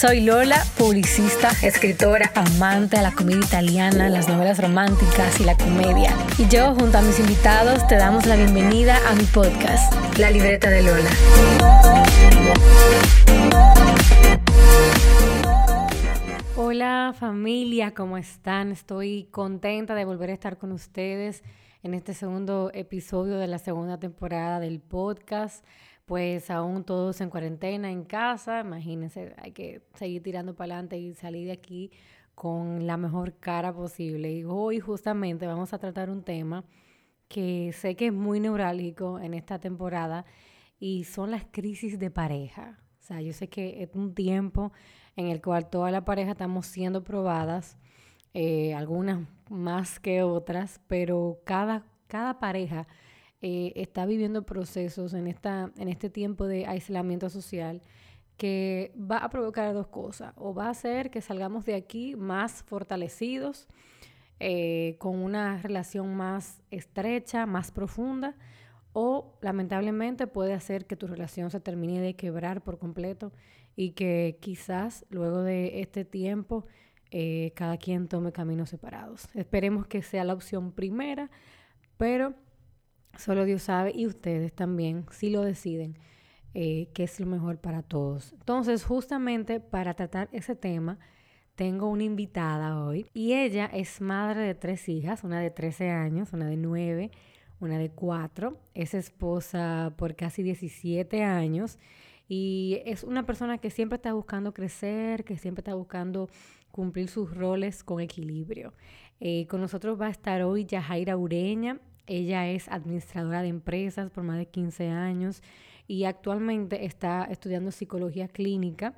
Soy Lola, publicista, escritora, amante de la comedia italiana, las novelas románticas y la comedia. Y yo, junto a mis invitados, te damos la bienvenida a mi podcast, La Libreta de Lola. Hola familia, ¿cómo están? Estoy contenta de volver a estar con ustedes en este segundo episodio de la segunda temporada del podcast pues aún todos en cuarentena, en casa, imagínense, hay que seguir tirando para adelante y salir de aquí con la mejor cara posible. Y hoy justamente vamos a tratar un tema que sé que es muy neurálgico en esta temporada y son las crisis de pareja. O sea, yo sé que es un tiempo en el cual toda la pareja estamos siendo probadas, eh, algunas más que otras, pero cada, cada pareja eh, está viviendo procesos en, esta, en este tiempo de aislamiento social que va a provocar dos cosas. O va a hacer que salgamos de aquí más fortalecidos, eh, con una relación más estrecha, más profunda, o lamentablemente puede hacer que tu relación se termine de quebrar por completo y que quizás luego de este tiempo eh, cada quien tome caminos separados. Esperemos que sea la opción primera, pero Solo Dios sabe y ustedes también, si lo deciden, eh, qué es lo mejor para todos. Entonces, justamente para tratar ese tema, tengo una invitada hoy y ella es madre de tres hijas, una de 13 años, una de 9, una de 4, es esposa por casi 17 años y es una persona que siempre está buscando crecer, que siempre está buscando cumplir sus roles con equilibrio. Eh, con nosotros va a estar hoy Yajaira Ureña. Ella es administradora de empresas por más de 15 años y actualmente está estudiando psicología clínica.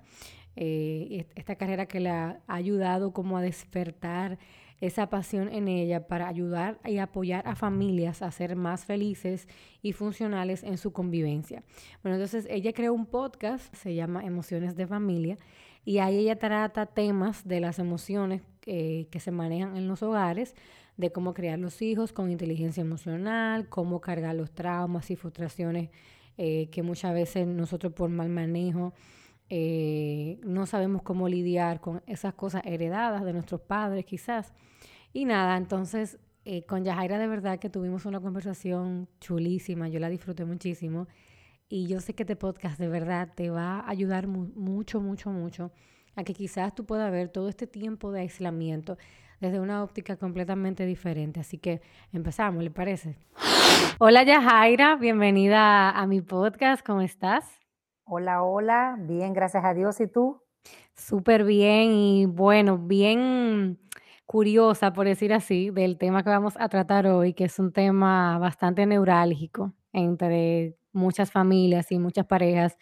Eh, esta carrera que le ha ayudado como a despertar esa pasión en ella para ayudar y apoyar a familias a ser más felices y funcionales en su convivencia. Bueno, entonces ella creó un podcast, se llama Emociones de Familia, y ahí ella trata temas de las emociones eh, que se manejan en los hogares, de cómo criar los hijos con inteligencia emocional, cómo cargar los traumas y frustraciones eh, que muchas veces nosotros por mal manejo eh, no sabemos cómo lidiar con esas cosas heredadas de nuestros padres quizás. Y nada, entonces eh, con Yajaira de verdad que tuvimos una conversación chulísima, yo la disfruté muchísimo y yo sé que este podcast de verdad te va a ayudar mucho, mucho, mucho a que quizás tú puedas ver todo este tiempo de aislamiento desde una óptica completamente diferente. Así que empezamos, ¿le parece? Hola Yajaira, bienvenida a mi podcast, ¿cómo estás? Hola, hola, bien, gracias a Dios. ¿Y tú? Súper bien y bueno, bien curiosa, por decir así, del tema que vamos a tratar hoy, que es un tema bastante neurálgico entre muchas familias y muchas parejas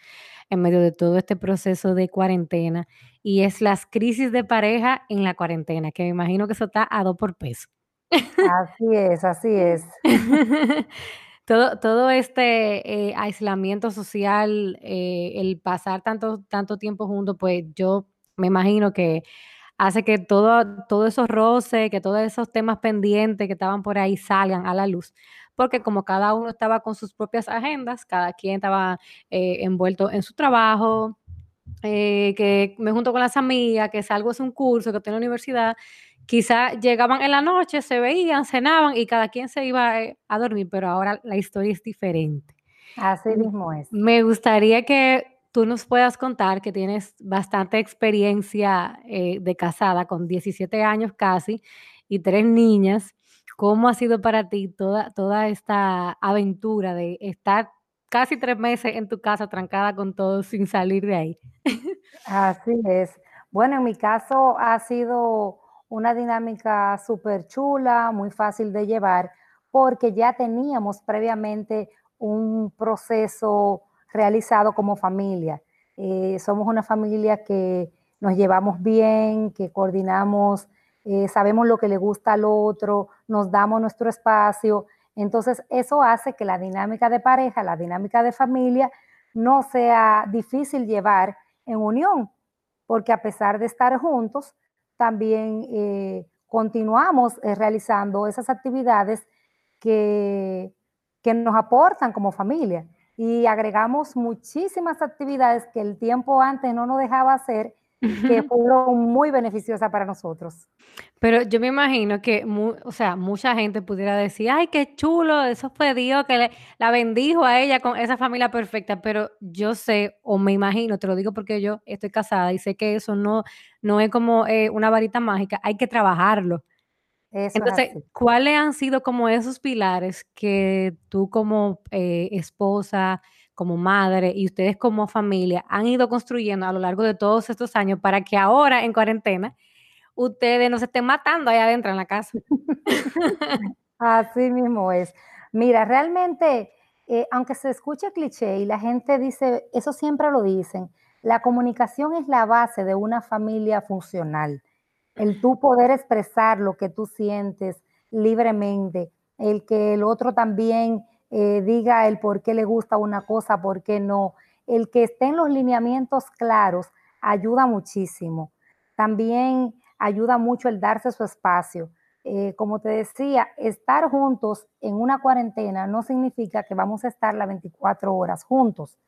en medio de todo este proceso de cuarentena y es las crisis de pareja en la cuarentena, que me imagino que eso está a dos por peso. Así es, así es. todo, todo este eh, aislamiento social, eh, el pasar tanto, tanto tiempo juntos, pues yo me imagino que hace que todo, todo esos roces, que todos esos temas pendientes que estaban por ahí salgan a la luz porque como cada uno estaba con sus propias agendas, cada quien estaba eh, envuelto en su trabajo, eh, que me junto con las amigas, que salgo a un curso, que estoy en la universidad, quizá llegaban en la noche, se veían, cenaban y cada quien se iba eh, a dormir, pero ahora la historia es diferente. Así mismo es. Me gustaría que tú nos puedas contar que tienes bastante experiencia de casada con 17 años casi y tres niñas. ¿Cómo ha sido para ti toda, toda esta aventura de estar casi tres meses en tu casa trancada con todo sin salir de ahí? Así es. Bueno, en mi caso ha sido una dinámica súper chula, muy fácil de llevar, porque ya teníamos previamente un proceso realizado como familia. Eh, somos una familia que nos llevamos bien, que coordinamos eh, sabemos lo que le gusta al otro, nos damos nuestro espacio. Entonces, eso hace que la dinámica de pareja, la dinámica de familia, no sea difícil llevar en unión, porque a pesar de estar juntos, también eh, continuamos eh, realizando esas actividades que, que nos aportan como familia y agregamos muchísimas actividades que el tiempo antes no nos dejaba hacer que fueron muy beneficiosas para nosotros. Pero yo me imagino que, o sea, mucha gente pudiera decir, ay, qué chulo, eso fue Dios que le, la bendijo a ella con esa familia perfecta, pero yo sé, o me imagino, te lo digo porque yo estoy casada y sé que eso no, no es como eh, una varita mágica, hay que trabajarlo. Entonces, ¿cuáles han sido como esos pilares que tú como eh, esposa, como madre y ustedes como familia han ido construyendo a lo largo de todos estos años para que ahora en cuarentena ustedes no se estén matando allá adentro en la casa? Así mismo es. Mira, realmente, eh, aunque se escuche cliché y la gente dice, eso siempre lo dicen, la comunicación es la base de una familia funcional el tú poder expresar lo que tú sientes libremente, el que el otro también eh, diga el por qué le gusta una cosa, por qué no, el que estén los lineamientos claros ayuda muchísimo. También ayuda mucho el darse su espacio. Eh, como te decía, estar juntos en una cuarentena no significa que vamos a estar las 24 horas juntos.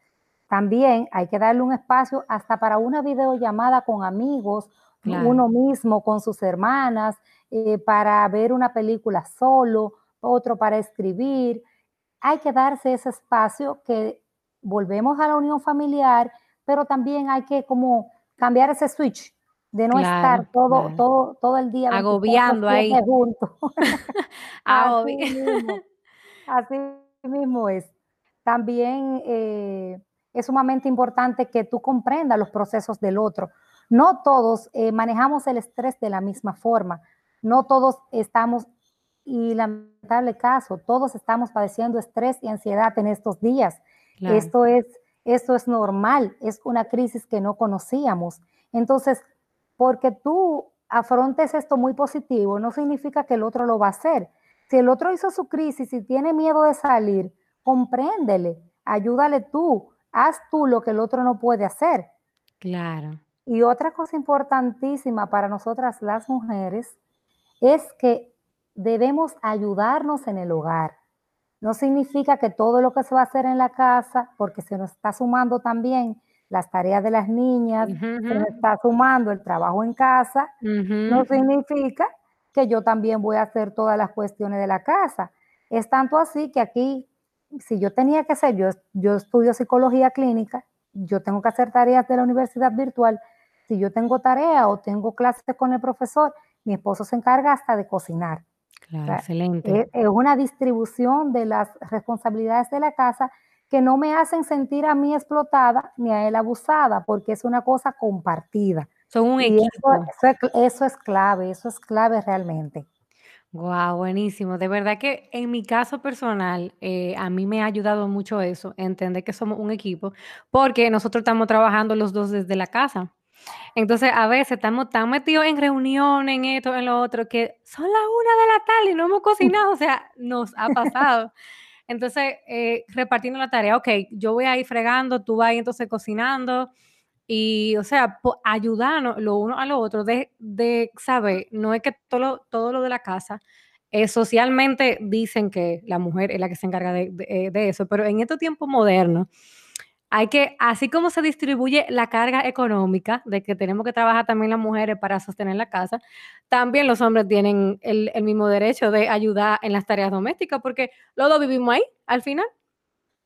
También hay que darle un espacio hasta para una videollamada con amigos uno mismo con sus hermanas, eh, para ver una película solo, otro para escribir. Hay que darse ese espacio que volvemos a la unión familiar, pero también hay que como cambiar ese switch de no estar todo, todo, todo el día agobiando ahí. Juntos. así, mismo, así mismo es. También eh, es sumamente importante que tú comprendas los procesos del otro. No todos eh, manejamos el estrés de la misma forma, no todos estamos, y lamentable caso, todos estamos padeciendo estrés y ansiedad en estos días. Esto, es, esto es normal, es una crisis que no conocíamos. Entonces, porque tú afrontes esto muy positivo, no significa que el otro lo va a hacer. Si el otro hizo su crisis y tiene miedo de salir, compréndele, ayúdale tú, haz tú lo que el otro no puede hacer. Claro. Y otra cosa importantísima para nosotras las mujeres es que debemos ayudarnos en el hogar. No significa que todo lo que se va a hacer en la casa, porque se nos está sumando también las tareas de las niñas, se nos está sumando el trabajo en casa, no significa que yo también voy a hacer todas las cuestiones de la casa. Es tanto así que aquí, si yo tenía que hacer, yo, yo estudio psicología clínica, yo tengo que hacer tareas de la universidad virtual, si yo tengo tarea o tengo clases con el profesor, mi esposo se encarga hasta de cocinar. Claro, excelente. Es, una distribución de las responsabilidades de la casa que no me hacen sentir a mí explotada ni a él abusada, porque es una cosa compartida. Son un equipo. Eso, es clave, eso es clave realmente. Wow, buenísimo. De verdad que en mi caso personal, eh, a mí me ha ayudado mucho eso, entender que somos un equipo, porque nosotros estamos trabajando los dos desde la casa. Entonces, a veces estamos tan metidos en reuniones, en esto, en lo otro, que son las una de la tarde y no hemos cocinado, o sea, nos ha pasado. Entonces, eh, repartiendo la tarea, ok, yo voy a ir fregando, tú vas a ir entonces cocinando, y, o sea, ayudarnos lo uno a lo otro, de, de saber, no es que todo lo, todo lo de la casa, eh, socialmente dicen que la mujer es la que se encarga de, de, de eso, pero en estos tiempos modernos, hay que, así como se distribuye la carga económica de que tenemos que trabajar también las mujeres para sostener la casa, también los hombres tienen el, mismo derecho de ayudar en las tareas domésticas, porque los dos vivimos ahí al final.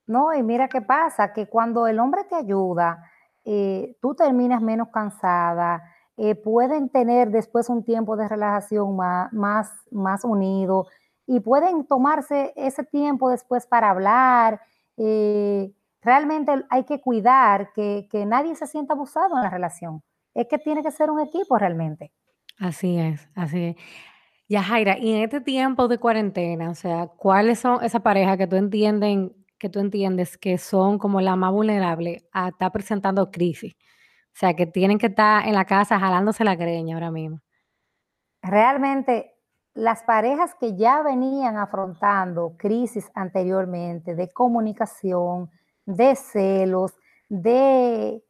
No, y mira qué pasa, que cuando el hombre te ayuda, eh, tú terminas menos cansada, eh, pueden tener después un tiempo de relajación más, más, más unido y pueden tomarse ese tiempo después para hablar. Eh, realmente hay que cuidar que, nadie se sienta abusado en la relación. Es que tiene que ser un equipo realmente. Así es, así es. Ya, Jaira, y en este tiempo de cuarentena, o sea, ¿cuáles son esas parejas que tú entienden, que tú entiendes que son como la más vulnerable a estar presentando crisis? O sea, que tienen que estar en la casa jalándose la greña ahora mismo. Realmente las parejas que ya venían afrontando crisis anteriormente de comunicación, de celos, de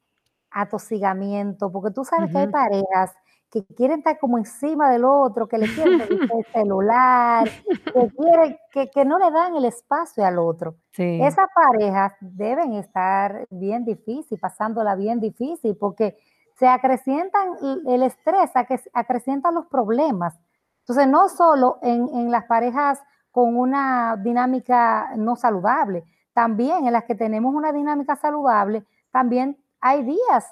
atosigamiento, porque tú sabes que hay parejas que quieren estar como encima del otro, que le quieren el celular, que, quieren, que, no le dan el espacio al otro. Esas parejas deben estar bien difícil, pasándola bien difícil, porque se acrecientan el estrés, acrecientan los problemas. Entonces, no solo en, en las parejas con una dinámica no saludable, también en las que tenemos una dinámica saludable, también hay días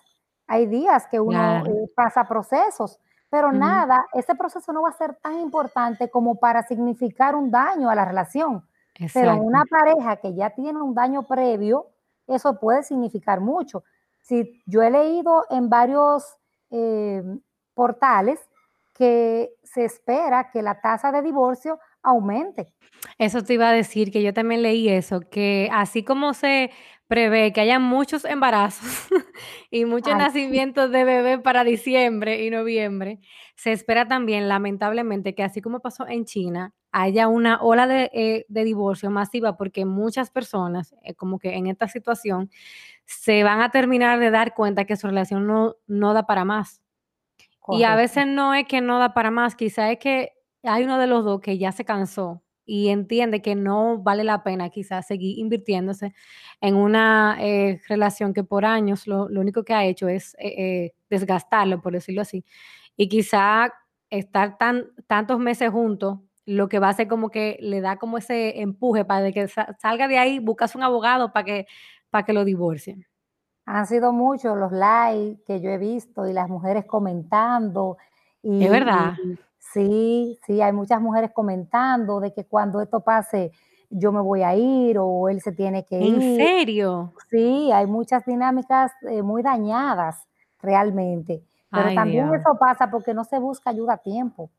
hay días que uno eh, pasa procesos, pero nada, ese proceso no va a ser tan importante como para significar un daño a la relación. Pero en una pareja que ya tiene un daño previo, eso puede significar mucho. Si yo he leído en varios eh, portales que se espera que la tasa de divorcio aumente. Eso te iba a decir, que yo también leí eso, que así como se prevé que haya muchos embarazos y muchos nacimientos de bebés para diciembre y noviembre, se espera también, lamentablemente, que así como pasó en China, haya una ola de, eh, divorcio masiva porque muchas personas, eh, como que en esta situación, se van a terminar de dar cuenta que su relación no, no da para más. Y a veces no es que no da para más, quizá es que hay uno de los dos que ya se cansó y entiende que no vale la pena quizás seguir invirtiéndose en una eh, relación que por años lo, único que ha hecho es eh, eh, desgastarlo, por decirlo así. Y quizá estar tan, tantos meses juntos, lo que va a hacer como que le da como ese empuje para que salga de ahí, buscas un abogado para que, para que lo divorcien. Han sido muchos los likes que yo he visto y las mujeres comentando. Y, es verdad. Sí, sí, hay muchas mujeres comentando de que cuando esto pase yo me voy a ir o él se tiene que ir. ¿En serio? Sí, hay muchas dinámicas eh, muy dañadas realmente. Pero también eso pasa porque no se busca ayuda a tiempo.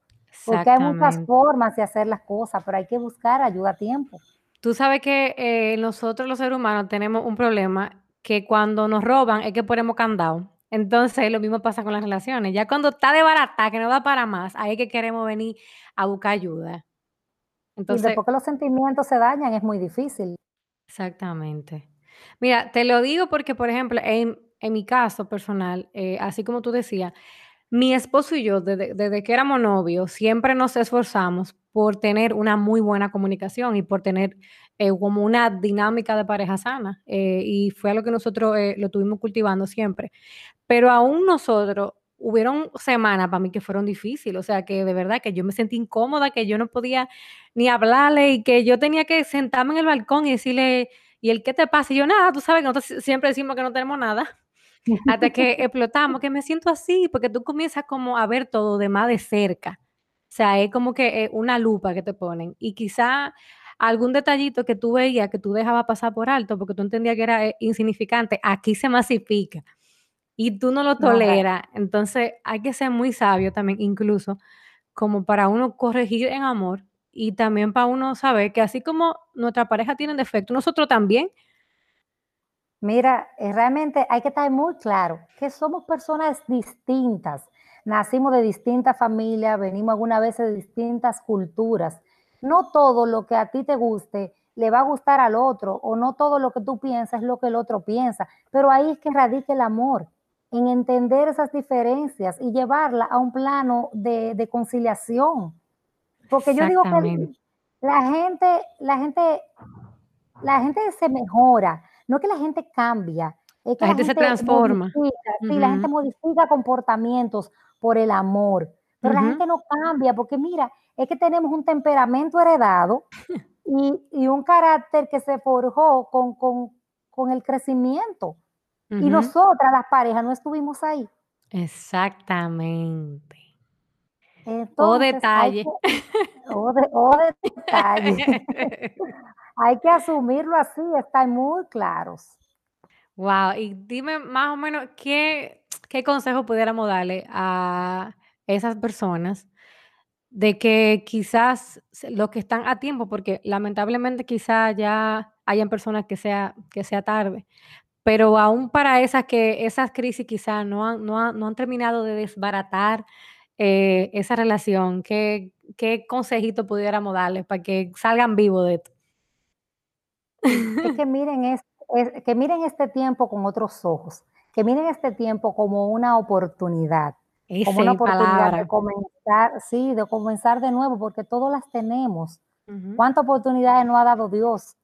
Porque hay muchas formas de hacer las cosas, pero hay que buscar ayuda a tiempo. Tú sabes que eh, nosotros los seres humanos tenemos un problema que cuando nos roban es que ponemos candado. Entonces, lo mismo pasa con las relaciones. Ya cuando está de barata, que no da para más, ahí es que queremos venir a buscar ayuda. Entonces, y después que los sentimientos se dañan, es muy difícil. Exactamente. Mira, te lo digo porque, por ejemplo, en, mi caso personal, eh, así como tú decías, mi esposo y yo, desde, desde, que éramos novios, siempre nos esforzamos por tener una muy buena comunicación y por tener eh, como una dinámica de pareja sana. Eh, y fue lo que nosotros lo tuvimos cultivando siempre. Pero aún nosotros, hubieron semanas para mí que fueron difíciles, o sea, que de verdad que yo me sentí incómoda, que yo no podía ni hablarle y que yo tenía que sentarme en el balcón y decirle, ¿y el qué te pasa? Y yo, nada, tú sabes que nosotros siempre decimos que no tenemos nada, hasta que explotamos, que me siento así, porque tú comienzas como a ver todo de más de cerca. O sea, es como que eh, una lupa que te ponen. Y quizá algún detallito que tú veías, que tú dejabas pasar por alto, porque tú entendías que era eh, insignificante, aquí se masifica y tú no lo toleras. Entonces hay que ser muy sabio también, incluso como para uno corregir en amor y también para uno saber que así como nuestra pareja tiene defecto, nosotros también. Mira, eh, realmente hay que estar muy claro que somos personas distintas. Nacimos de distintas familias, venimos alguna vez de distintas culturas. No todo lo que a ti te guste le va a gustar al otro, o no todo lo que tú piensas es lo que el otro piensa, pero ahí es que radica el amor en entender esas diferencias y llevarla a un plano de, conciliación. Porque yo digo que la gente, la gente, la gente se mejora, no que la gente cambia, es que la, gente, se transforma. Sí, la gente modifica comportamientos por el amor, pero la gente no cambia porque mira, es que tenemos un temperamento heredado y, un carácter que se forjó con, con el crecimiento. Y nosotras, las parejas, no estuvimos ahí. Exactamente. o detalle. o, detalle. hay que asumirlo así, estar muy claros. Wow, y dime más o menos qué, qué consejo pudiéramos darle a esas personas de que quizás los que están a tiempo, porque lamentablemente quizás ya hayan personas que sea, que sea tarde, pero aún para esas que esas crisis quizás no han, no, han, terminado de desbaratar eh, esa relación? ¿Qué, ¿Qué consejito pudiéramos darles para que salgan vivos de esto? Es que miren, es- que miren este tiempo con otros ojos, que miren este tiempo como una oportunidad, como una oportunidad de palabra. comenzar, sí, de comenzar de nuevo, porque todas las tenemos. Ujú, ¿Cuántas oportunidades nos ha dado Dios?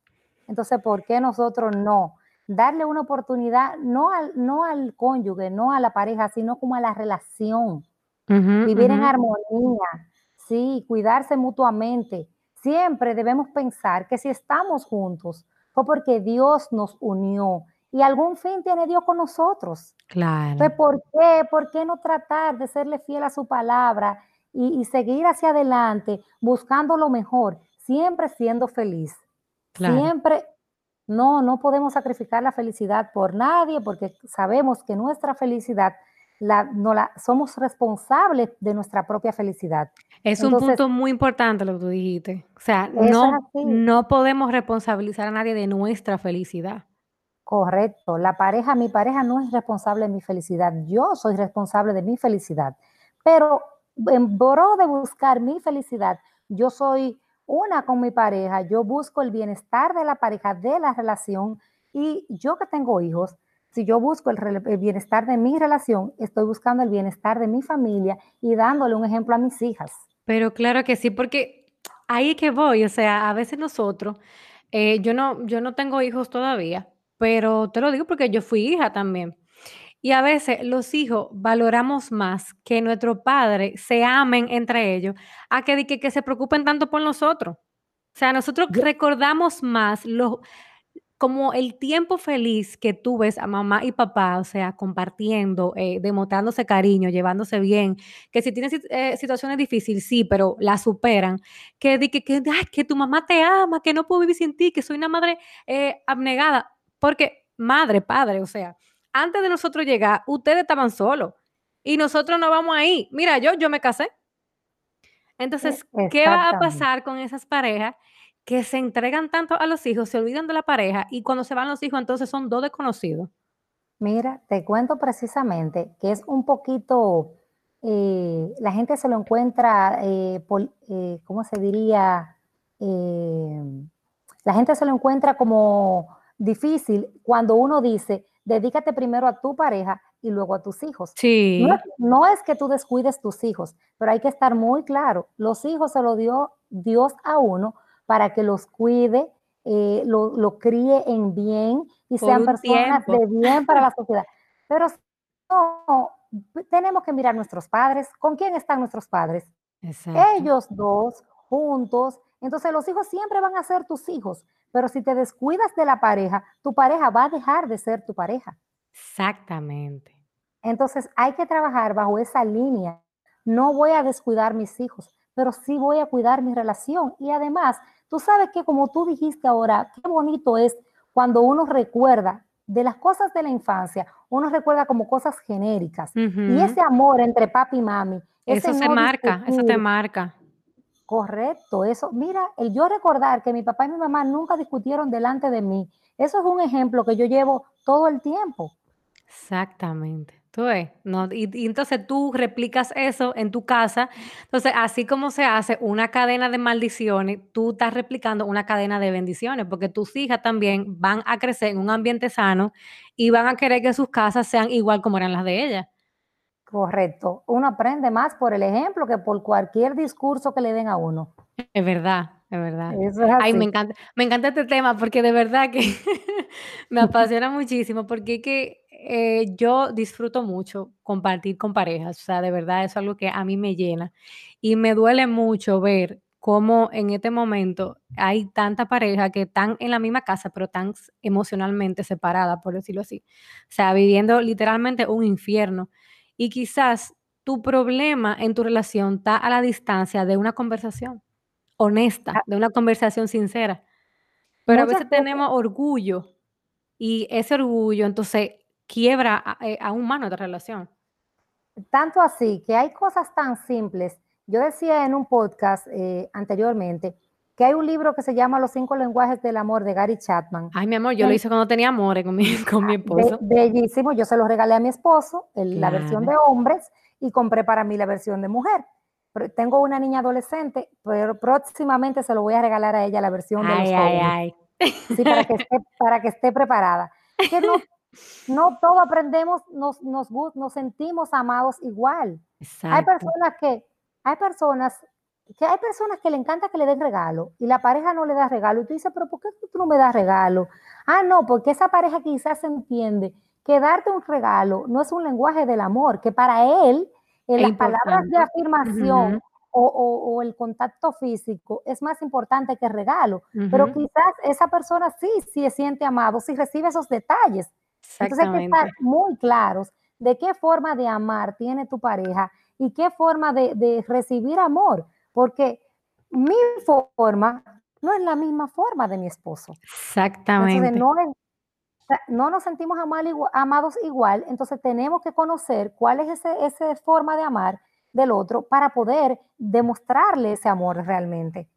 Entonces, ¿por qué nosotros no? Darle una oportunidad no al, no al cónyuge, no a la pareja, sino como a la relación. ujú, Vivir ujú. en armonía, sí, cuidarse mutuamente. Siempre debemos pensar que si estamos juntos fue porque Dios nos unió y algún fin tiene Dios con nosotros. Claro, Entonces, ¿por qué? ¿Por qué no tratar de serle fiel a su palabra y, y seguir hacia adelante buscando lo mejor, siempre siendo feliz? claro. Siempre, no, no podemos sacrificar la felicidad por nadie porque sabemos que nuestra felicidad, la, no la, somos responsables de nuestra propia felicidad. Es un Entonces, punto muy importante lo que tú dijiste. O sea, no, no podemos responsabilizar a nadie de nuestra felicidad. Correcto. La pareja, mi pareja no es responsable de mi felicidad, yo soy responsable de mi felicidad. Pero en pro de buscar mi felicidad, yo soy una con mi pareja, yo busco el bienestar de la pareja, de la relación, y yo que tengo hijos, si yo busco el, bienestar de mi relación, estoy buscando el bienestar de mi familia y dándole un ejemplo a mis hijas. Pero claro que sí, porque ahí que voy. O sea, a veces nosotros, eh, yo no, yo no tengo hijos todavía, pero te lo digo porque yo fui hija también. Y a veces los hijos valoramos más que nuestros padres se amen entre ellos a que, que, que se preocupen tanto por nosotros. O sea, nosotros Yo- recordamos más los, como el tiempo feliz que tú ves a mamá y papá, o sea, compartiendo, eh, demostrándose cariño, llevándose bien, que si tienen eh, situaciones difíciles, sí, pero la superan, que, que, que, "Ay, que tu mamá te ama, que no puedo vivir sin ti, que soy una madre eh, abnegada, porque madre, padre, o sea, antes de nosotros llegar, ustedes estaban solos y nosotros no vamos ahí. Mira, yo, yo me casé. e- Entonces, ¿qué va a pasar con esas parejas que se entregan tanto a los hijos, se olvidan de la pareja y cuando se van los hijos, entonces son dos desconocidos? Mira, te cuento precisamente que es un poquito, eh, la gente se lo encuentra, eh, pol- eh, ¿cómo se diría? La gente se lo encuentra como difícil cuando uno dice, dedícate primero a tu pareja y luego a tus hijos. No es, Sí, no es que tú descuides tus hijos, pero hay que estar muy claro, los hijos se los dio Dios a uno para que los cuide, eh, lo, lo críe en bien y por sean personas tiempo. de bien para la sociedad. Pero no, tenemos que mirar nuestros padres. ¿Con quién están nuestros padres? Exacto, Ellos dos juntos. Entonces los hijos siempre van a ser tus hijos. Pero si te descuidas de la pareja, tu pareja va a dejar de ser tu pareja. exactamente. Entonces hay que trabajar bajo esa línea. No voy a descuidar mis hijos, pero sí voy a cuidar mi relación. Y además, tú sabes que como tú dijiste ahora, qué bonito es cuando uno recuerda de las cosas de la infancia, uno recuerda como cosas genéricas. Y ese amor entre papi y mami, Eso se no marca, eso te marca. Correcto, eso, mira, el yo recordar que mi papá y mi mamá nunca discutieron delante de mí, eso es un ejemplo que yo llevo todo el tiempo. Exactamente. Tú ¿no? Y, y entonces tú replicas eso en tu casa. Entonces, así como se hace una cadena de maldiciones, tú estás replicando una cadena de bendiciones, porque tus hijas también van a crecer en un ambiente sano y van a querer que sus casas sean igual como eran las de ellas. Correcto. Uno aprende más por el ejemplo que por cualquier discurso que le den a uno. Es verdad, es verdad. Eso es Ay, me encanta, me encanta este tema porque de verdad que me apasiona muchísimo porque que eh, yo disfruto mucho compartir con parejas, o sea, de verdad eso es algo que a mí me llena y me duele mucho ver cómo en este momento hay tanta pareja que están en la misma casa, pero s- emocionalmente separadas, por decirlo así. O sea, viviendo literalmente un infierno. Y quizás tu problema en tu relación está a la distancia de una conversación honesta, Ah, de una conversación sincera. Pero a veces tenemos orgullo y ese orgullo entonces quiebra a eh, aún más nuestra relación. tanto así, que hay cosas tan simples. Yo decía en un podcast eh, anteriormente que hay un libro que se llama Los cinco lenguajes del amor de Gary Chapman. Ay, mi amor, yo lo hice cuando tenía amores con mi con mi be- esposo. bellísimo, yo se lo regalé a mi esposo, el- la versión de hombres, y compré para mí la versión de mujer. Pero tengo una niña adolescente, pero próximamente se lo voy a regalar a ella la versión de los jóvenes. Sí, para que esté, para que esté preparada. Que no, no todo aprendemos, nos, nos, nos sentimos amados igual. Hay personas que, hay personas que hay personas que le encanta que le den regalo y la pareja no le da regalo. Y tú dices, pero ¿por qué tú no me das regalo? Ah, no, porque esa pareja quizás entiende que darte un regalo no es un lenguaje del amor, que para él, en las palabras de afirmación o, el contacto físico es más importante que el regalo, pero quizás esa persona sí, sí se siente amado, si recibe esos detalles. Entonces hay que estar muy claros de qué forma de amar tiene tu pareja y qué forma de, recibir amor, porque mi forma no es la misma forma de mi esposo. Exactamente. Entonces, no, no nos sentimos amados igual, entonces tenemos que conocer cuál es esa forma de amar del otro para poder demostrarle ese amor realmente.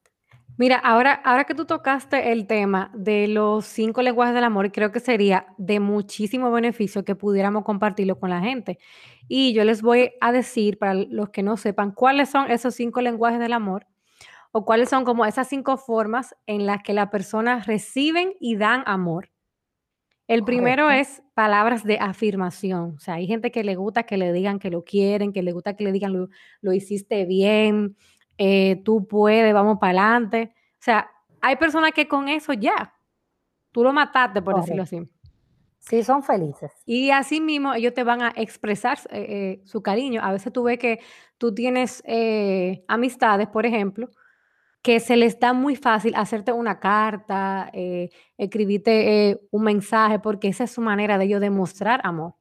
Mira, ahora, ahora que tú tocaste el tema de los cinco lenguajes del amor, creo que sería de muchísimo beneficio que pudiéramos compartirlo con la gente. Y yo les voy a decir, para los que no sepan, cuáles son esos cinco lenguajes del amor o cuáles son como esas cinco formas en las que las personas reciben y dan amor. El primero es palabras de afirmación. O sea, hay gente que le gusta que le digan que lo quieren, que le gusta que le digan lo, hiciste bien, eh, tú puedes, vamos para adelante. O sea, hay personas que con eso ya, tú lo mataste, por decirlo así. Sí, son felices. Y así mismo ellos te van a expresar eh, eh, su cariño. A veces tú ves que tú tienes amistades, por ejemplo, que se les da muy fácil hacerte una carta, eh, escribirte eh, un mensaje, porque esa es su manera de ellos demostrar amor.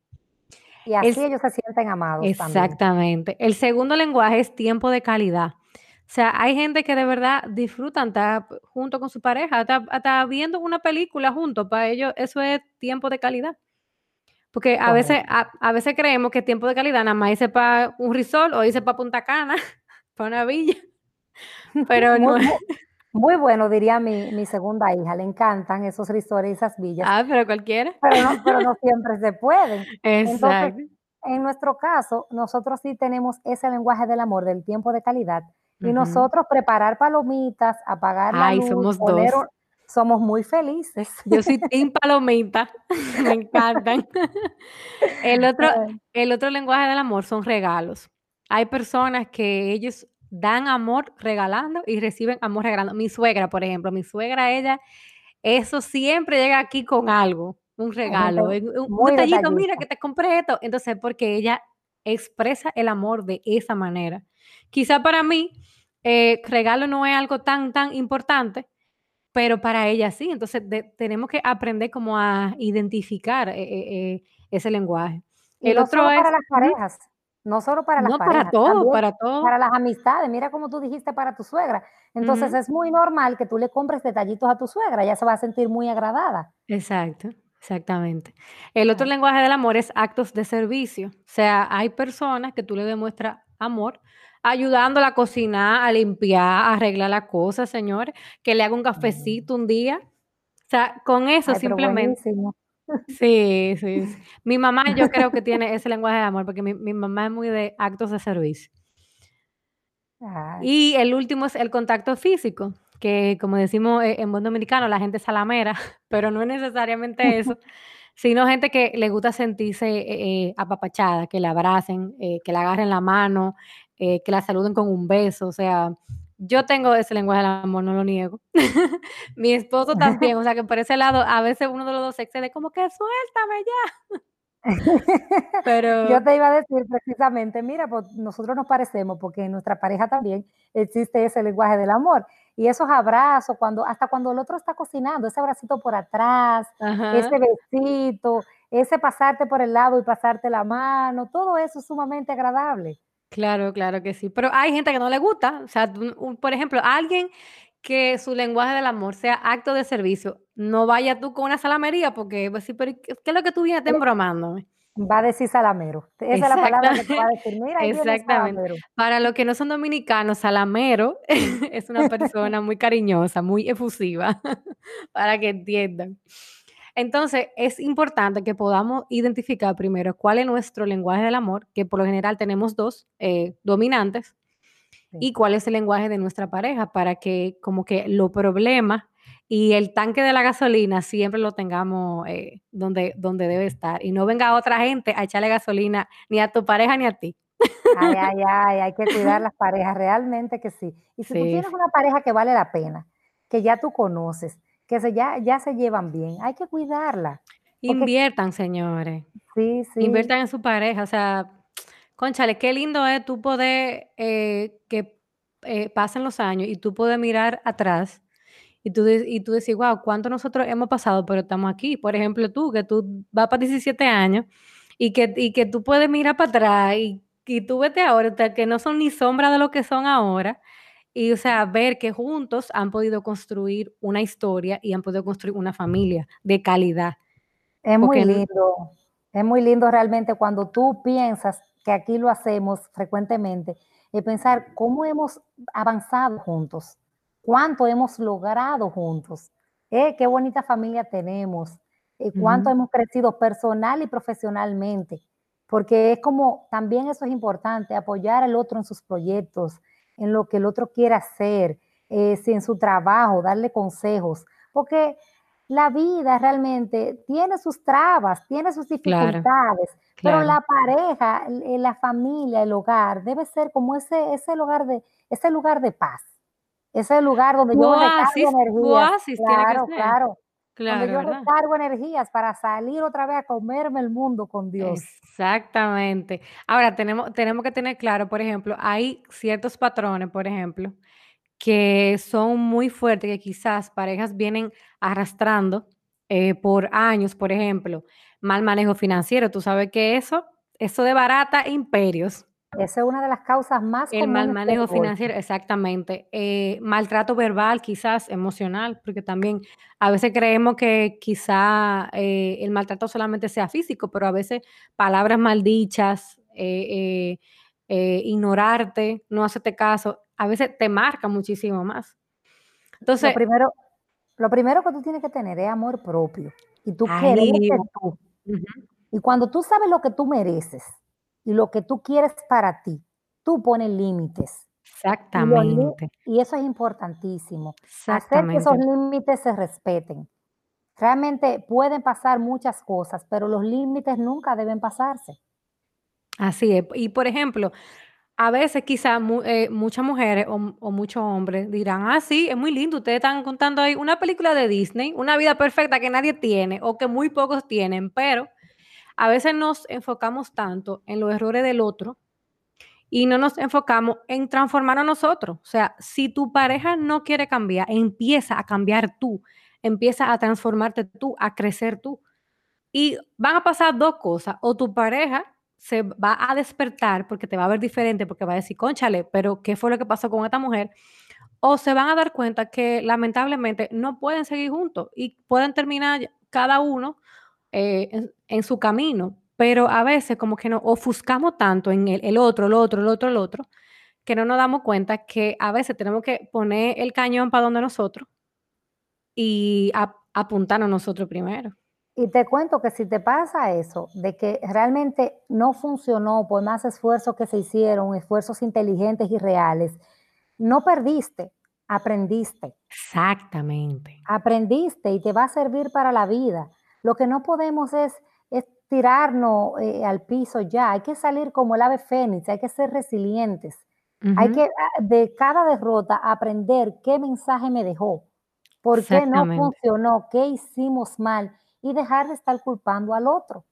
Y así ellos se sienten amados. Exactamente. El segundo lenguaje es tiempo de calidad. O sea, hay gente que de verdad disfrutan estar junto con su pareja, hasta, viendo una película juntos, para ellos eso es tiempo de calidad. Porque a veces, a, veces creemos que tiempo de calidad nada más dice para un resort o dice para Punta Cana, para una villa. Pero no. Muy, bueno, diría mi, segunda hija. Le encantan esos resorts y esas villas. Ah, pero cualquiera. Pero no, siempre se pueden. Exacto. en nuestro caso, nosotros sí tenemos ese lenguaje del amor, del tiempo de calidad. Y nosotros preparar palomitas, apagar la luz, somos somos muy felices. Yo soy team palomita, me encantan. El otro, el otro lenguaje del amor son regalos. Hay personas que ellos dan amor regalando y reciben amor regalando. Mi suegra, por ejemplo, mi suegra, ella, eso siempre llega aquí con algo, un regalo, un, detallito, mira que te compré esto. Entonces, porque ella expresa el amor de esa manera. Quizá para mí, eh, regalo no es algo tan, tan importante, pero para ella sí. Entonces, tenemos que aprender como a identificar eh, eh, ese lenguaje. el otro es... Para las parejas. No solo para las no, para todo, para todo. Para las amistades, mira como tú dijiste para tu suegra. Entonces es muy normal que tú le compres detallitos a tu suegra, ella se va a sentir muy agradada. Exacto, exactamente. El otro lenguaje del amor es actos de servicio. O sea, hay personas que tú le demuestras amor ayudándola a cocinar, a limpiar, a arreglar las cosas, señores, que le haga un cafecito un día. O sea, con eso simplemente. Sí, sí, Mi mamá yo creo que tiene ese lenguaje de amor, porque mi, mamá es muy de actos de servicio. Y el último es el contacto físico, que como decimos eh, en buen dominicano, la gente salamera, pero no es necesariamente eso, sino gente que le gusta sentirse eh, eh, apapachada, que la abracen, que la agarren la mano, que la saluden con un beso, o sea, yo tengo ese lenguaje del amor, no lo niego. Mi esposo también, o sea que por ese lado, a veces uno de los dos se excede como que suéltame ya. Pero yo te iba a decir precisamente, mira, pues nosotros nos parecemos porque en nuestra pareja también existe ese lenguaje del amor y esos abrazos cuando hasta cuando el otro está cocinando, ese abracito por atrás, ese besito, ese pasarte por el lado y pasarte la mano, todo eso es sumamente agradable. Claro, claro que sí. Pero hay gente que no le gusta. O sea, por ejemplo, alguien que su lenguaje del amor sea acto de servicio, no vaya tú con una salamería porque a decir, pero ¿qué es lo que tú vienes embromando? Va a decir salamero. Esa es la palabra que va a decir. Mira, Exactamente. Para los que no son dominicanos, salamero es una persona muy cariñosa, muy efusiva, para que entiendan. Entonces, es importante que podamos identificar primero cuál es nuestro lenguaje del amor, que por lo general tenemos dos eh, dominantes, y cuál es el lenguaje de nuestra pareja para que como que los problemas y el tanque de la gasolina siempre lo tengamos eh, donde, donde debe estar y no venga otra gente a echarle gasolina ni a tu pareja ni a ti. Ay, ay, ay, hay que cuidar las parejas, realmente que sí. Y si tú tienes una pareja que vale la pena, que ya tú conoces, que se, ya, ya se llevan bien, hay que cuidarla. Inviertan, señores. Sí, sí. Inviertan en su pareja, o sea, conchale, qué lindo es tú poder eh, que eh, pasen los años y tú poder mirar atrás y tú, y tú decís, wow, cuánto nosotros hemos pasado, pero estamos aquí. Por ejemplo, tú, que tú vas para 17 años y que, y que tú puedes mirar para atrás y, y tú vete ahora, que no son ni sombra de lo que son ahora. Y, o sea, ver que juntos han podido construir una historia y han podido construir una familia de calidad. Es muy lindo, es muy lindo realmente cuando tú piensas que aquí lo hacemos frecuentemente, y pensar cómo hemos avanzado juntos cuánto hemos logrado juntos, ¿eh? qué bonita familia tenemos, eh, cuánto hemos crecido personal y profesionalmente, porque es como, también eso es importante, apoyar al otro en sus proyectos, en lo que el otro quiera hacer, eh, en su trabajo, darle consejos, porque la vida realmente tiene sus trabas, tiene sus dificultades, pero la pareja, la familia, el hogar debe ser como ese, ese lugar de, ese lugar de paz ese lugar donde yo recargo energías. claro, claro. Claro, donde yo recargo energías para salir otra vez a comerme el mundo con Dios. Exactamente. Ahora tenemos, tenemos que tener claro, por ejemplo, hay ciertos patrones, por ejemplo, que son muy fuertes, que quizás parejas vienen arrastrando eh, por años, por ejemplo, mal manejo financiero. Tú sabes que eso, eso de barata imperios. Esa es una de las causas más El mal manejo financiero, exactamente. Eh, maltrato verbal, quizás emocional, porque también a veces creemos que quizá eh, el maltrato solamente sea físico, pero a veces palabras maldichas, eh, ignorarte, no hacerte caso, a veces te marca muchísimo más. Entonces, lo primero, lo primero que tú tienes que tener es amor propio y tú quieres tú. Y cuando tú sabes lo que tú mereces, y lo que tú quieres para ti, tú pones límites. Exactamente. Y, eso es importantísimo. Hacer que esos límites se respeten. Realmente pueden pasar muchas cosas, pero los límites nunca deben pasarse. Así es. Y por ejemplo, a veces quizás eh, muchas mujeres o, o, muchos hombres dirán, ah, sí, es muy lindo, ustedes están contando ahí una película de Disney, una vida perfecta que nadie tiene o que muy pocos tienen, pero a veces nos enfocamos tanto en los errores del otro y no nos enfocamos en transformar a nosotros. O sea, si tu pareja no quiere cambiar, empieza a cambiar tú, empieza a transformarte tú, a crecer tú. Y van a pasar dos cosas, o tu pareja se va a despertar porque te va a ver diferente, porque va a decir, conchale, pero ¿qué fue lo que pasó con esta mujer? O se van a dar cuenta que lamentablemente no pueden seguir juntos y pueden terminar cada uno eh, en, su camino, pero a veces como que nos ofuscamos tanto en el, otro, el otro, el otro, el otro, que no nos damos cuenta que a veces tenemos que poner el cañón para donde nosotros y apuntarnos nosotros primero. Y te cuento que si te pasa eso, de que realmente no funcionó por más esfuerzos que se hicieron, esfuerzos inteligentes y reales, no perdiste, aprendiste. Exactamente. Aprendiste y te va a servir para la vida. Lo que no podemos es, tirarnos eh, al piso ya, hay que salir como el ave fénix, hay que ser resilientes. Hay que ah, de cada derrota aprender qué mensaje me dejó, por qué no funcionó, qué hicimos mal y dejar de estar culpando al otro.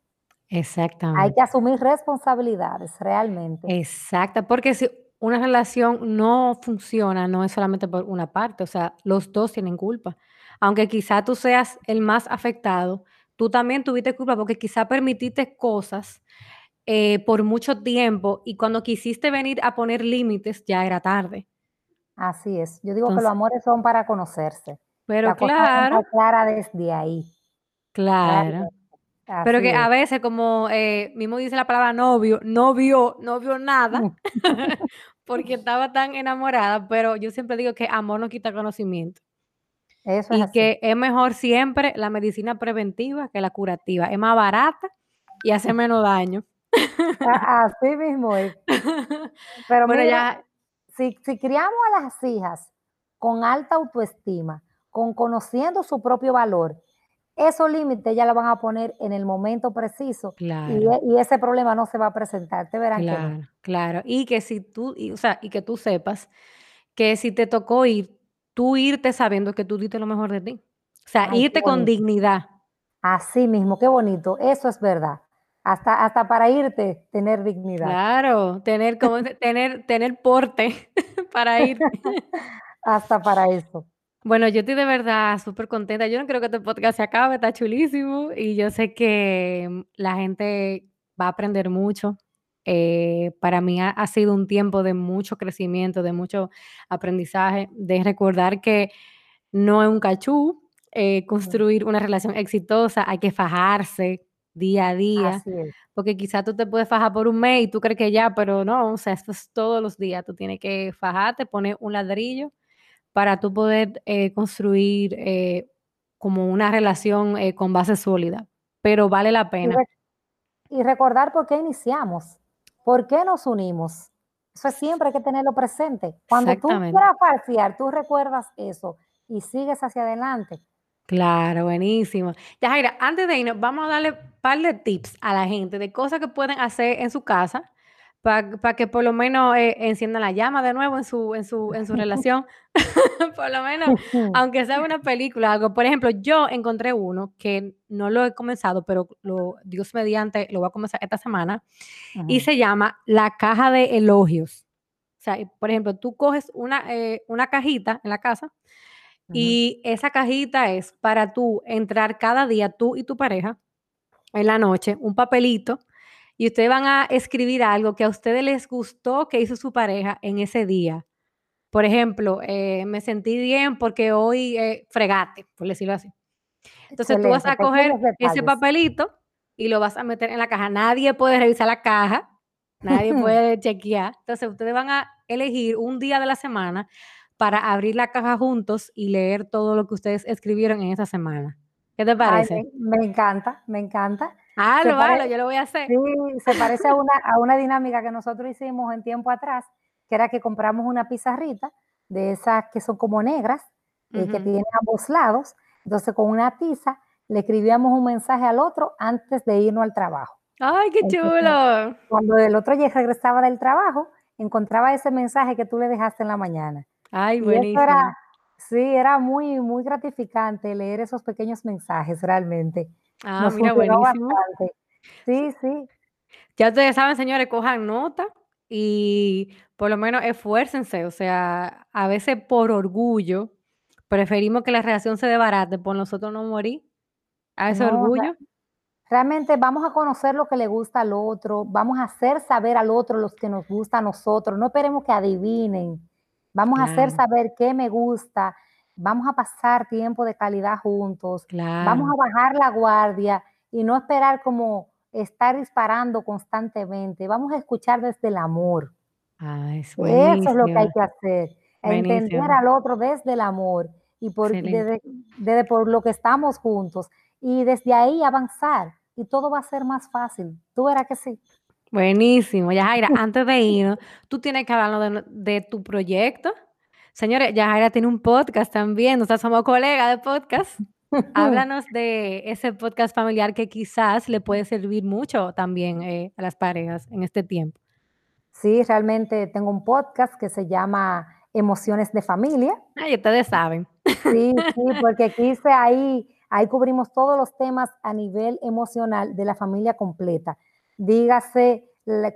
Exactamente. Hay que asumir responsabilidades realmente. Exacto, porque si una relación no funciona, no es solamente por una parte, o sea, los dos tienen culpa. Aunque quizá tú seas el más afectado, tú también tuviste culpa porque quizá permitiste cosas eh, por mucho tiempo y cuando quisiste venir a poner límites ya era tarde. Así es. Yo digo que los amores son para conocerse. Pero claro. clara desde ahí. Claro. Pero que a veces, como eh, mismo dice la palabra novio, no vio, no vio nada, porque estaba tan enamorada, pero yo siempre digo que amor no quita conocimiento. Eso y que es mejor siempre la medicina preventiva que la curativa. Es más barata y hace menos daño. Así mismo es. Pero bueno, ya... si, si criamos a las hijas con alta autoestima, con conociendo su propio valor, esos límites ya lo van a poner en el momento preciso claro. y, ese problema no se va a presentar, te verán claro, Claro, y que si tú, o sea, y que tú sepas que si te tocó ir, tú irte sabiendo que tú diste lo mejor de ti. O sea, irte con dignidad. Así mismo, qué bonito, eso es verdad. Hasta, hasta para irte, tener dignidad. Claro, tener, como, tener, tener porte para ir. hasta para eso. Bueno, yo estoy de verdad súper contenta. Yo no creo que este podcast se acabe, está chulísimo. Y yo sé que mm, la gente va a aprender mucho. Eh, para mí ha, sido un tiempo de mucho crecimiento, de mucho aprendizaje, de recordar que no es un cachú eh, construir una relación exitosa, hay que fajarse día a día, porque quizás tú te puedes fajar por un mes y tú crees que ya, pero no, o sea, esto es todos los días, tú tienes que fajarte, poner un ladrillo para tú poder eh, construir como una relación con base sólida, pero vale la pena. Y, recordar por qué iniciamos, por qué nos unimos. Eso siempre hay que tenerlo presente. Cuando tú quieras parciar, tú recuerdas eso y sigues hacia adelante. Claro, buenísimo. Ya, Jaira, antes de irnos, vamos a darle un par de tips a la gente de cosas que pueden hacer en su casa para que por lo menos eh, enciendan la llama de nuevo en su, en su, en su relación. por lo menos, aunque sea una película, algo. Por ejemplo, yo encontré uno que no lo he comenzado, pero lo, Dios mediante, lo voy a comenzar esta semana, y se llama La caja de elogios. O sea, por ejemplo, tú coges una, eh, una cajita en la casa y esa cajita es para tú entrar cada día, tú y tu pareja, en la noche, un papelito y ustedes van a escribir algo que a ustedes les gustó que hizo su pareja en ese día. Por ejemplo, eh, me sentí bien porque hoy eh, fregate, por decirlo así. Entonces tú vas a coger ese papelito y lo vas a meter en la caja. Nadie puede revisar la caja, nadie puede chequear. Entonces ustedes van a elegir un día de la semana para abrir la caja juntos y leer todo lo que ustedes escribieron en esa semana. ¿Qué te parece? me, encanta, me encanta. Ah, lo vale, yo lo voy a hacer. Sí, se parece a una, a una dinámica que nosotros hicimos en tiempo atrás, que era que compramos una pizarrita de esas que son como negras, y que tienen ambos lados. Entonces, con una tiza le escribíamos un mensaje al otro antes de irnos al trabajo. ¡Ay, qué chulo! cuando el otro ya regresaba del trabajo, encontraba ese mensaje que tú le dejaste en la mañana. ¡Ay, buenísimo! sí, era muy, muy gratificante leer esos pequeños mensajes realmente. Ah, mira, buenísimo. Sí, sí. Ya ustedes saben, señores, cojan nota y por lo menos esfuércense. O sea, a veces por orgullo preferimos que la reacción se debarate por nosotros no morir a ese orgullo. Realmente vamos a conocer lo que le gusta al otro, vamos a hacer saber al otro lo que nos gusta a nosotros. No esperemos que adivinen. Vamos a hacer saber qué me gusta, vamos a pasar tiempo de calidad juntos, vamos a bajar la guardia y no esperar como estar disparando constantemente, vamos a escuchar desde el amor. Eso es lo que hay que hacer, entender al otro desde el amor y por, desde, por lo que estamos juntos y desde ahí avanzar y todo va a ser más fácil. ¿Tú verás que sí? Buenísimo. Yajaira, antes de irnos, tú tienes que hablarnos de tu proyecto Señores, Yajaira tiene un podcast también, nosotros somos colegas de podcast. Háblanos de ese podcast familiar que quizás le puede servir mucho también eh, a las parejas en este tiempo. Sí, realmente tengo un podcast que se llama Emociones de Familia. Ay, ustedes saben. Sí, sí, porque quise ahí, ahí cubrimos todos los temas a nivel emocional de la familia completa. Dígase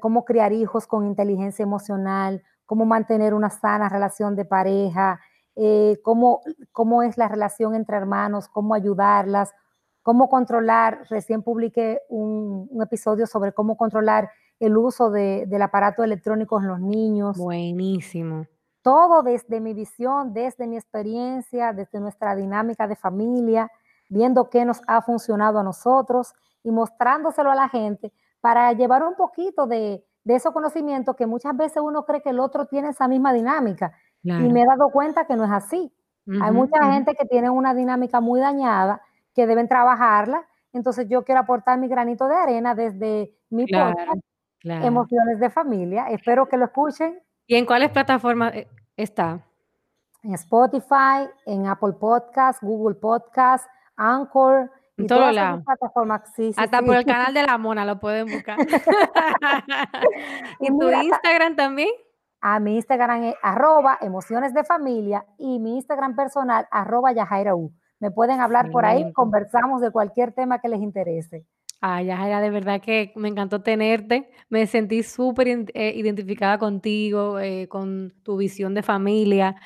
cómo criar hijos con inteligencia emocional, cómo mantener una sana relación de pareja, eh, cómo, cómo es la relación entre hermanos, cómo ayudarlas, cómo controlar, recién publiqué un, episodio sobre cómo controlar el uso del aparato electrónico en los niños. Buenísimo. Todo desde mi visión, desde mi experiencia, desde nuestra dinámica de familia, viendo qué nos ha funcionado a nosotros y mostrándoselo a la gente para llevar un poquito de, de esos conocimientos que muchas veces uno cree que el otro tiene esa misma dinámica. Y me he dado cuenta que no es así. Hay mucha gente que tiene una dinámica muy dañada, que deben trabajarla. Entonces yo quiero aportar mi granito de arena desde mi podcast, Emociones de Familia. Espero que lo escuchen. ¿Y en cuáles plataformas eh, está? En Spotify, en Apple Podcast, Google Podcast, Anchor, y todas las plataformas. Sí, Hasta por el canal de la mona lo pueden buscar. ¿Y, tu Instagram también? A mi Instagram es arroba emociones de familia y mi Instagram personal arroba yajairaú. Me pueden hablar por ahí, conversamos de cualquier tema que les interese. Ay, Yajaira, de verdad que me encantó tenerte. Me sentí súper eh, identificada contigo, eh, con tu visión de familia.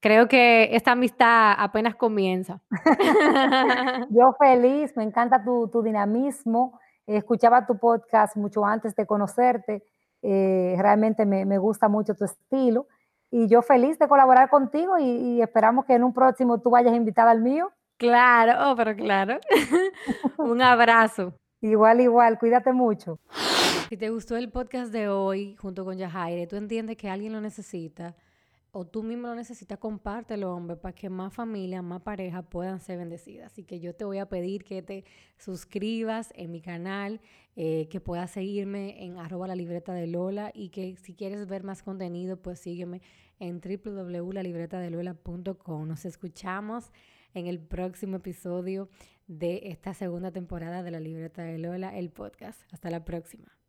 Creo que esta amistad apenas comienza. Yo feliz, me encanta tu, tu dinamismo. Escuchaba tu podcast mucho antes de conocerte eh, realmente me, me, gusta mucho tu estilo. Y yo feliz de colaborar contigo y, esperamos que en un próximo tú vayas invitada al mío. Claro, oh, pero claro. un abrazo. Igual, igual, cuídate mucho. Si te gustó el podcast de hoy junto con Yajaire, tú entiendes que alguien lo necesita o tú mismo lo necesitas, compártelo, hombre, para que más familias, más parejas puedan ser bendecidas. Así que yo te voy a pedir que te suscribas en mi canal, eh, que puedas seguirme en arroba la libreta de Lola y que si quieres ver más contenido, pues sígueme en www.lalibretadelola.com. Nos escuchamos en el próximo episodio de esta segunda temporada de La Libreta de Lola, el podcast. Hasta la próxima.